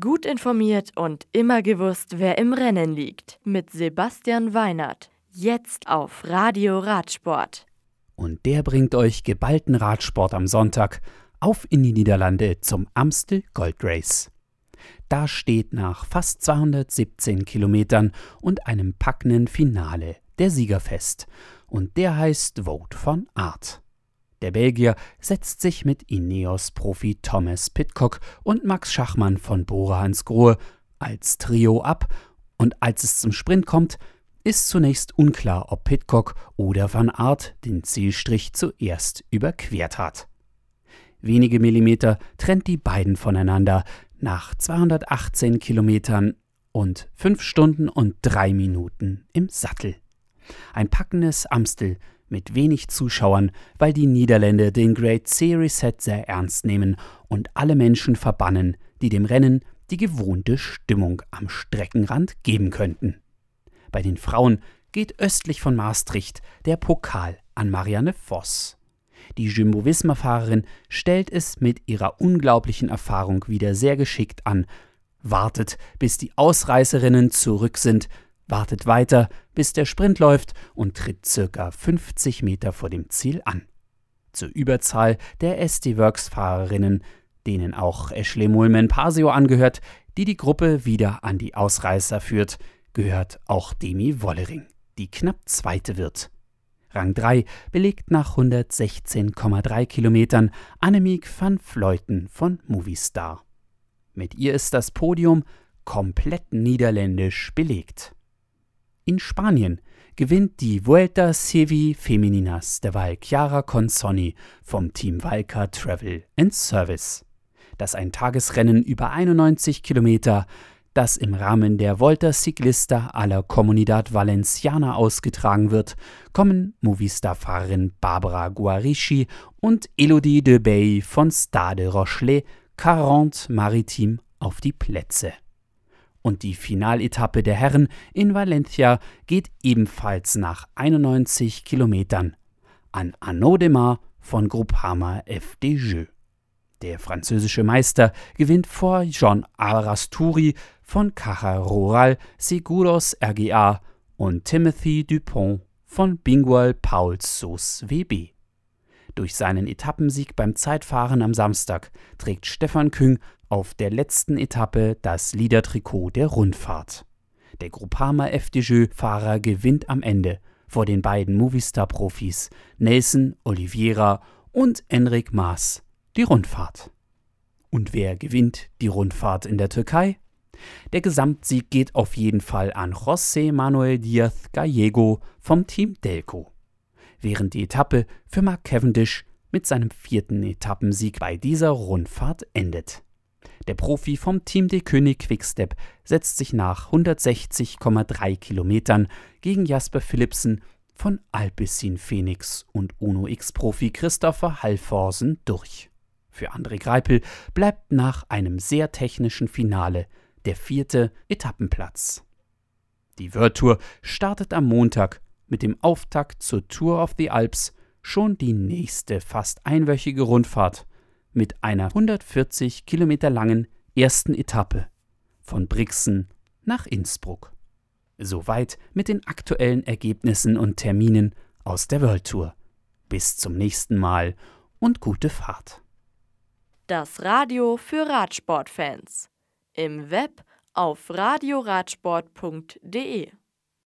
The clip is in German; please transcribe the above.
Gut informiert und immer gewusst, wer im Rennen liegt. Mit Sebastian Weinert. Jetzt auf Radio Radsport. Und der bringt euch geballten Radsport am Sonntag auf in die Niederlande zum Amstel Gold Race. Da steht nach fast 217 Kilometern und einem packenden Finale der Sieger fest. Und der heißt Vote von Art. Der Belgier setzt sich mit Ineos-Profi Thomas Pitcock und Max Schachmann von Bora Hansgrohe als Trio ab und als es zum Sprint kommt, ist zunächst unklar, ob Pitcock oder Van Aert den Zielstrich zuerst überquert hat. Wenige Millimeter trennt die beiden voneinander nach 218 Kilometern und 5 Stunden und 3 Minuten im Sattel. Ein packendes Amstel mit wenig Zuschauern, weil die Niederländer den Great Series Set sehr ernst nehmen und alle Menschen verbannen, die dem Rennen die gewohnte Stimmung am Streckenrand geben könnten. Bei den Frauen geht östlich von Maastricht der Pokal an Marianne Voss. Die Jumbo-Visma-Fahrerin stellt es mit ihrer unglaublichen Erfahrung wieder sehr geschickt an, wartet, bis die Ausreißerinnen zurück sind, wartet weiter, bis der Sprint läuft und tritt circa 50 Meter vor dem Ziel an. Zur Überzahl der SD-Works-Fahrerinnen, denen auch Ashley Mulman-Pasio angehört, die die Gruppe wieder an die Ausreißer führt, gehört auch Demi Wollering, die knapp Zweite wird. Rang 3 belegt nach 116,3 Kilometern Annemiek van Vleuten von Movistar. Mit ihr ist das Podium komplett niederländisch belegt. In Spanien gewinnt die Vuelta Sevi Femininas derweil Chiara Consonni vom Team Valca Travel and Service. Das ein Tagesrennen über 91 Kilometer, das im Rahmen der Volta Ciclista a la Comunidad Valenciana ausgetragen wird, kommen Movistar-Fahrerin Barbara Guarischi und Elodie de Bay von Stade Rochelet 40 Maritim auf die Plätze. Und die Finaletappe der Herren in Valencia geht ebenfalls nach 91 Kilometern an Arnaud von Groupama FDJ. Der französische Meister gewinnt vor Jean Arasturi von Caja Rural Seguros RGA und Timothy Dupont von Bingual Pauls Sos WB. Durch seinen Etappensieg beim Zeitfahren am Samstag trägt Stefan Küng auf der letzten Etappe das Liedertrikot der Rundfahrt. Der Groupama FDJ-Fahrer gewinnt am Ende vor den beiden Movistar-Profis Nelson Oliveira und Enric Maas die Rundfahrt. Und wer gewinnt die Rundfahrt in der Türkei? Der Gesamtsieg geht auf jeden Fall an José Manuel Díaz Gallego vom Team Delco während die Etappe für Mark Cavendish mit seinem vierten Etappensieg bei dieser Rundfahrt endet. Der Profi vom Team de König Quickstep setzt sich nach 160,3 Kilometern gegen Jasper Philipsen von Alpecin Phoenix und Uno X-Profi Christopher Halforsen durch. Für André Greipel bleibt nach einem sehr technischen Finale der vierte Etappenplatz. Die World Tour startet am Montag mit dem Auftakt zur Tour of the Alps schon die nächste fast einwöchige Rundfahrt mit einer 140 Kilometer langen ersten Etappe von Brixen nach Innsbruck. Soweit mit den aktuellen Ergebnissen und Terminen aus der World Tour. Bis zum nächsten Mal und gute Fahrt. Das Radio für Radsportfans. Im Web auf radioradsport.de